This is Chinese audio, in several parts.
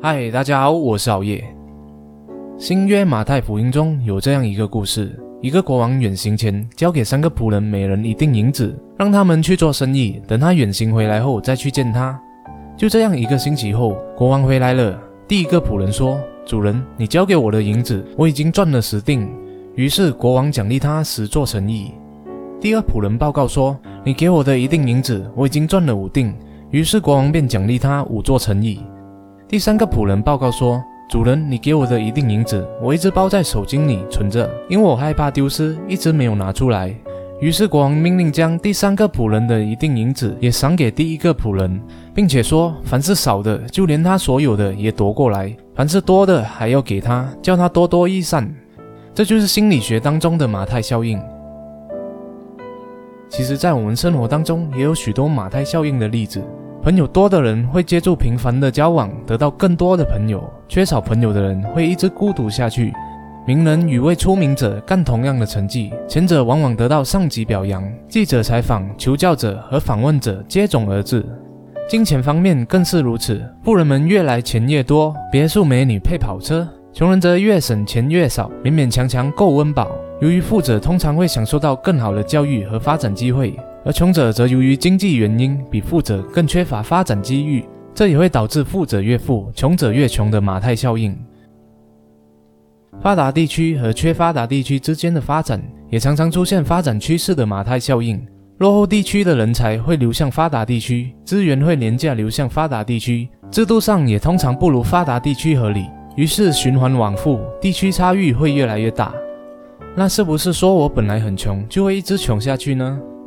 嗨，大家好，我是熬夜。新约马太福音中有这样一个故事：一个国王远行前，交给三个仆人每人一锭银子，让他们去做生意，等他远行回来后再去见他。就这样，一个星期后，国王回来了。第一个仆人说：“主人，你交给我的银子，我已经赚了十锭。”于是国王奖励他十做生意。第二仆人报告说：“你给我的一锭银子，我已经赚了五锭。”于是国王便奖励他五做诚意。第三个仆人报告说：“主人，你给我的一锭银子，我一直包在手巾里存着，因为我害怕丢失，一直没有拿出来。”于是国王命令将第三个仆人的一锭银子也赏给第一个仆人，并且说：“凡是少的，就连他所有的也夺过来；凡是多的，还要给他，叫他多多益善。”这就是心理学当中的马太效应。其实，在我们生活当中，也有许多马太效应的例子。朋友多的人会借助频繁的交往得到更多的朋友，缺少朋友的人会一直孤独下去。名人与未出名者干同样的成绩，前者往往得到上级表扬，记者采访、求教者和访问者接踵而至。金钱方面更是如此，富人们越来钱越多，别墅美女配跑车；穷人则越省钱越少，勉勉强强够温饱。由于富者通常会享受到更好的教育和发展机会。而穷者则由于经济原因比富者更缺乏发展机遇，这也会导致富者越富、穷者越穷的马太效应。发达地区和缺发达地区之间的发展，也常常出现发展趋势的马太效应。落后地区的人才会流向发达地区，资源会廉价流向发达地区，制度上也通常不如发达地区合理，于是循环往复，地区差异会越来越大。那是不是说我本来很穷，就会一直穷下去呢？《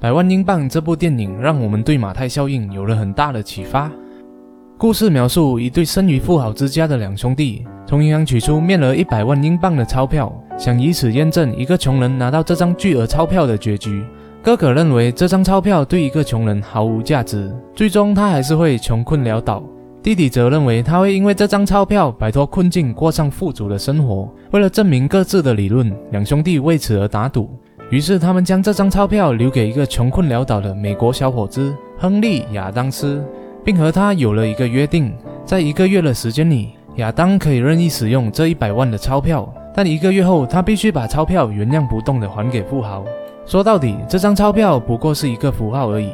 百万英镑》这部电影让我们对马太效应有了很大的启发。故事描述一对生于富豪之家的两兄弟，从银行取出面额一百万英镑的钞票，想以此验证一个穷人拿到这张巨额钞票的结局。哥哥认为这张钞票对一个穷人毫无价值，最终他还是会穷困潦倒。弟弟则认为他会因为这张钞票摆脱困境，过上富足的生活。为了证明各自的理论，两兄弟为此而打赌。于是，他们将这张钞票留给一个穷困潦倒的美国小伙子亨利·亚当斯，并和他有了一个约定：在一个月的时间里，亚当可以任意使用这一百万的钞票，但一个月后，他必须把钞票原样不动地还给富豪。说到底，这张钞票不过是一个符号而已。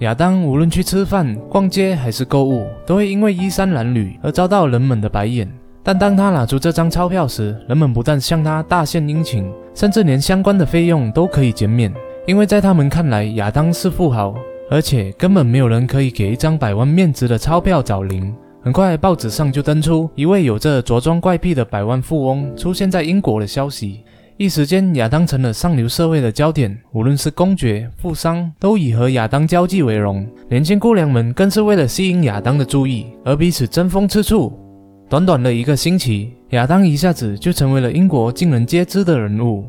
亚当无论去吃饭、逛街还是购物，都会因为衣衫褴褛而遭到人们的白眼。但当他拿出这张钞票时，人们不但向他大献殷勤，甚至连相关的费用都可以减免，因为在他们看来，亚当是富豪，而且根本没有人可以给一张百万面值的钞票找零。很快，报纸上就登出一位有着着装怪癖的百万富翁出现在英国的消息，一时间，亚当成了上流社会的焦点，无论是公爵、富商，都以和亚当交际为荣，年轻姑娘们更是为了吸引亚当的注意而彼此争风吃醋。短短的一个星期，亚当一下子就成为了英国尽人皆知的人物。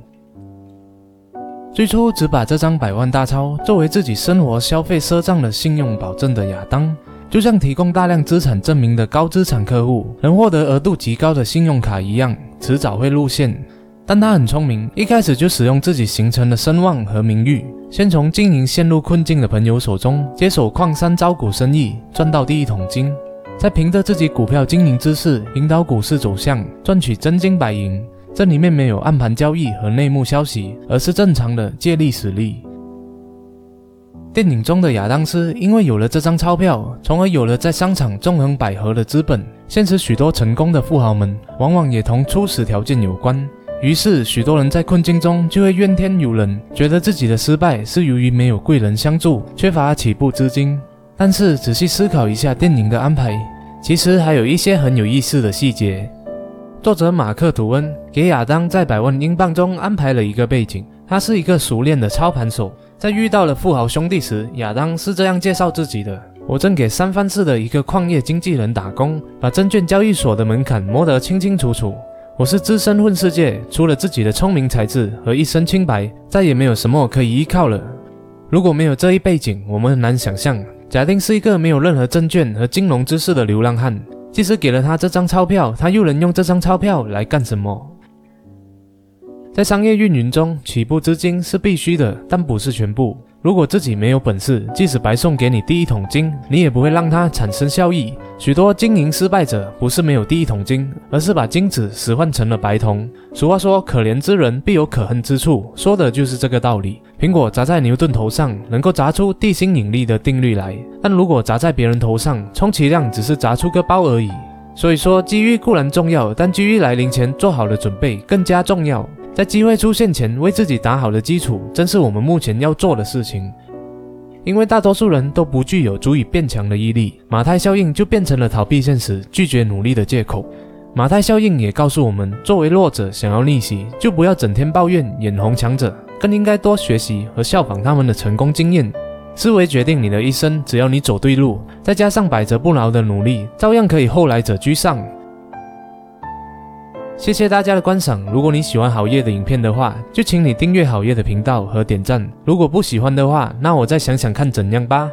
最初只把这张百万大钞作为自己生活消费赊账的信用保证的亚当，就像提供大量资产证明的高资产客户能获得额度极高的信用卡一样，迟早会露馅。但他很聪明，一开始就使用自己形成的声望和名誉，先从经营陷入困境的朋友手中接手矿山招股生意，赚到第一桶金。在凭着自己股票经营知识引导股市走向，赚取真金白银。这里面没有暗盘交易和内幕消息，而是正常的借力使力。电影中的亚当斯因为有了这张钞票，从而有了在商场纵横捭阖的资本。现实许多成功的富豪们，往往也同初始条件有关。于是，许多人在困境中就会怨天尤人，觉得自己的失败是由于没有贵人相助，缺乏起步资金。但是仔细思考一下电影的安排，其实还有一些很有意思的细节。作者马克·吐温给亚当在百万英镑中安排了一个背景，他是一个熟练的操盘手。在遇到了富豪兄弟时，亚当是这样介绍自己的：“我正给三藩市的一个矿业经纪人打工，把证券交易所的门槛摸得清清楚楚。我是资深混世界，除了自己的聪明才智和一身清白，再也没有什么可以依靠了。如果没有这一背景，我们很难想象。”假定是一个没有任何证券和金融知识的流浪汉，即使给了他这张钞票，他又能用这张钞票来干什么？在商业运营中，起步资金是必须的，但不是全部。如果自己没有本事，即使白送给你第一桶金，你也不会让它产生效益。许多经营失败者不是没有第一桶金，而是把金子使唤成了白铜。俗话说：“可怜之人必有可恨之处”，说的就是这个道理。苹果砸在牛顿头上，能够砸出地心引力的定律来；但如果砸在别人头上，充其量只是砸出个包而已。所以说，机遇固然重要，但机遇来临前做好了准备更加重要。在机会出现前，为自己打好了基础，正是我们目前要做的事情。因为大多数人都不具有足以变强的毅力，马太效应就变成了逃避现实、拒绝努力的借口。马太效应也告诉我们，作为弱者想要逆袭，就不要整天抱怨眼红强者，更应该多学习和效仿他们的成功经验。思维决定你的一生，只要你走对路，再加上百折不挠的努力，照样可以后来者居上。谢谢大家的观赏。如果你喜欢好夜的影片的话，就请你订阅好夜的频道和点赞。如果不喜欢的话，那我再想想看怎样吧。